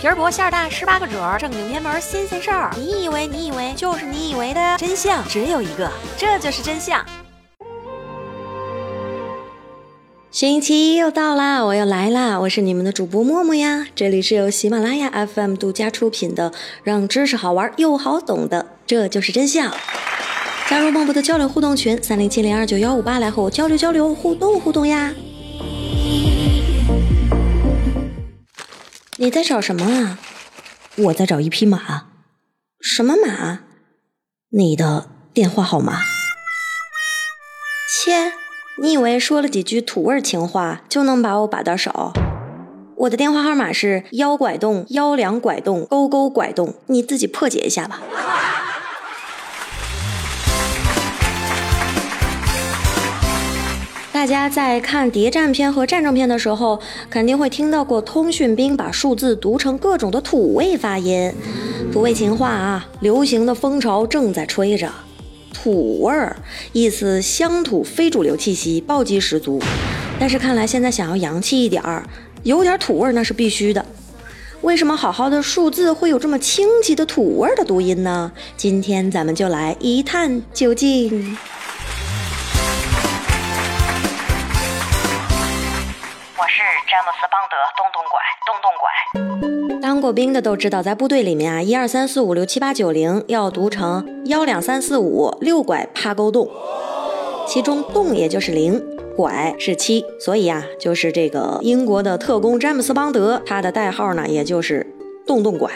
皮儿薄馅儿大，十八个褶儿，正经偏门新鲜事儿。你以为你以为就是你以为的真相只有一个，这就是真相。星期一又到啦，我又来啦！我是你们的主播默默呀，这里是由喜马拉雅 FM 独家出品的，让知识好玩又好懂的，这就是真相。加入默默的交流互动群三零七零二九幺五八，来和我交流交流，互动互动呀！你在找什么啊？我在找一匹马。什么马？你的电话号码。切。你以为说了几句土味情话就能把我把到手？我的电话号码是腰拐洞腰梁拐洞勾勾拐洞，你自己破解一下吧。大家在看谍战片和战争片的时候，肯定会听到过通讯兵把数字读成各种的土味发音，土味情话啊，流行的风潮正在吹着。土味儿，意思乡土非主流气息，暴击十足。但是看来现在想要洋气一点儿，有点土味儿那是必须的。为什么好好的数字会有这么清奇的土味儿的读音呢？今天咱们就来一探究竟。我是詹姆斯邦德，动动拐，动动拐。当过兵的都知道，在部队里面啊，一二三四五六七八九零要读成幺两三四五六拐趴勾动，其中动也就是零，拐是七，所以啊，就是这个英国的特工詹姆斯邦德，他的代号呢，也就是动动拐。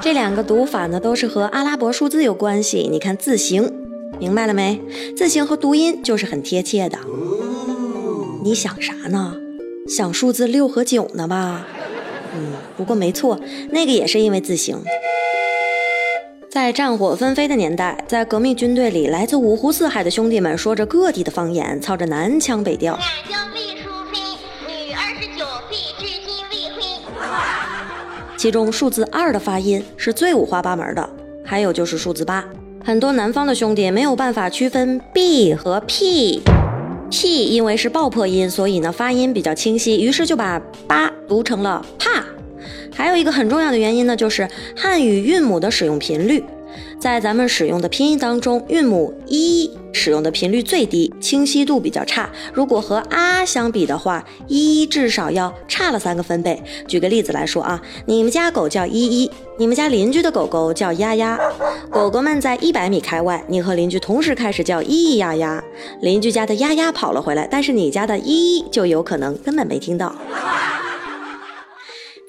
这两个读法呢，都是和阿拉伯数字有关系。你看字形，明白了没？字形和读音就是很贴切的。你想啥呢？想数字六和九呢吧？嗯，不过没错，那个也是因为字形。在战火纷飞的年代，在革命军队里，来自五湖四海的兄弟们说着各地的方言，操着南腔北调。女，二十九岁，至今未婚。其中数字二的发音是最五花八门的，还有就是数字八，很多南方的兄弟没有办法区分 b 和 p。P 因为是爆破音，所以呢发音比较清晰，于是就把八读成了怕。还有一个很重要的原因呢，就是汉语韵母的使用频率。在咱们使用的拼音当中，韵母一使用的频率最低，清晰度比较差。如果和啊相比的话，一至少要差了三个分贝。举个例子来说啊，你们家狗叫依依，你们家邻居的狗狗叫丫丫。狗狗们在一百米开外，你和邻居同时开始叫咿咿呀呀，邻居家的丫丫跑了回来，但是你家的依依就有可能根本没听到。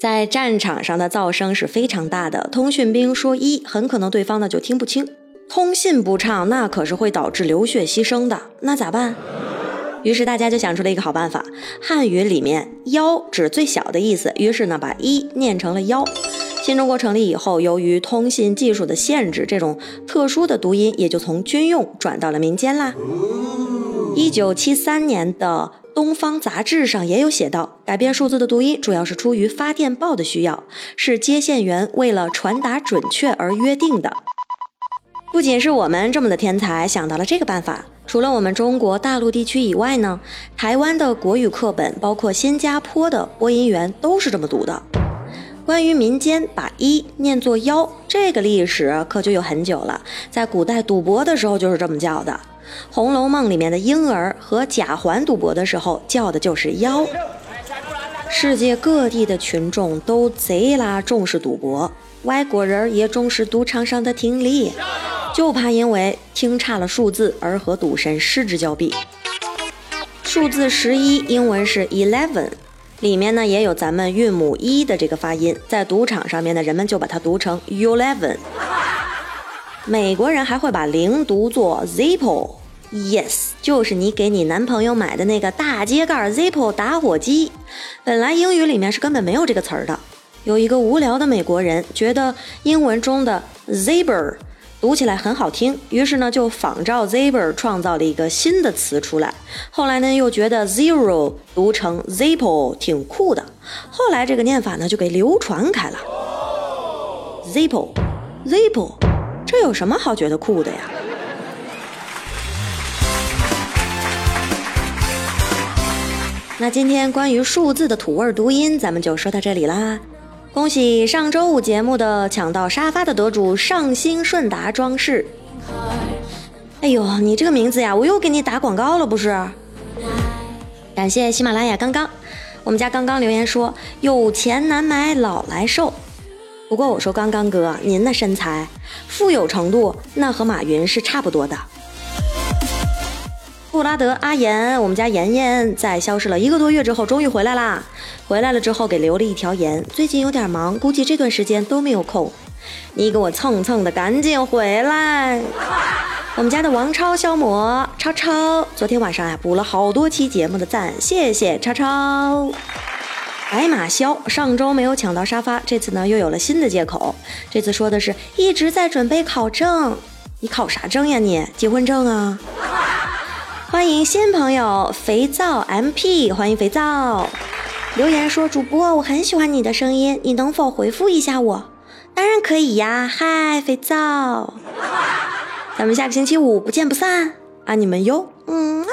在战场上的噪声是非常大的，通讯兵说一，很可能对方呢就听不清。通信不畅，那可是会导致流血牺牲的，那咋办？于是大家就想出了一个好办法，汉语里面幺指最小的意思，于是呢把一念成了幺。新中国成立以后，由于通信技术的限制，这种特殊的读音也就从军用转到了民间啦。一九七三年的。东方杂志上也有写到，改变数字的读音主要是出于发电报的需要，是接线员为了传达准确而约定的。不仅是我们这么的天才想到了这个办法，除了我们中国大陆地区以外呢，台湾的国语课本，包括新加坡的播音员都是这么读的。关于民间把一念作幺，这个历史可就有很久了，在古代赌博的时候就是这么叫的。《红楼梦》里面的婴儿和贾环赌博的时候叫的就是妖。世界各地的群众都贼拉重视赌博，外国人也重视赌场上的听力，就怕因为听差了数字而和赌神失之交臂。数字十一，英文是 eleven，里面呢也有咱们韵母一的这个发音，在赌场上面的人们就把它读成 eleven。美国人还会把零读作 ZIP Yes，就是你给你男朋友买的那个大秸秆 Zippo 打火机。本来英语里面是根本没有这个词儿的。有一个无聊的美国人觉得英文中的 zebra 读起来很好听，于是呢就仿照 zebra 创造了一个新的词出来。后来呢又觉得 zero 读成 Zippo 挺酷的，后来这个念法呢就给流传开了。Zippo，Zippo。这有什么好觉得酷的呀？那今天关于数字的土味读音，咱们就说到这里啦。恭喜上周五节目的抢到沙发的得主上新顺达装饰。哎呦，你这个名字呀，我又给你打广告了不是？感谢喜马拉雅刚刚，我们家刚刚留言说有钱难买老来瘦。不过我说刚刚哥，您的身材富有程度那和马云是差不多的。布拉德阿言，我们家妍妍在消失了一个多月之后终于回来啦！回来了之后给留了一条言，最近有点忙，估计这段时间都没有空。你给我蹭蹭的，赶紧回来！我们家的王超消磨超超，昨天晚上呀补了好多期节目的赞，谢谢超超。白马肖上周没有抢到沙发，这次呢又有了新的借口，这次说的是一直在准备考证，你考啥证呀你？结婚证啊？欢迎新朋友肥皂 MP，欢迎肥皂。留言说主播我很喜欢你的声音，你能否回复一下我？当然可以呀，嗨肥皂。咱们下个星期五不见不散，爱你们哟，嗯啊。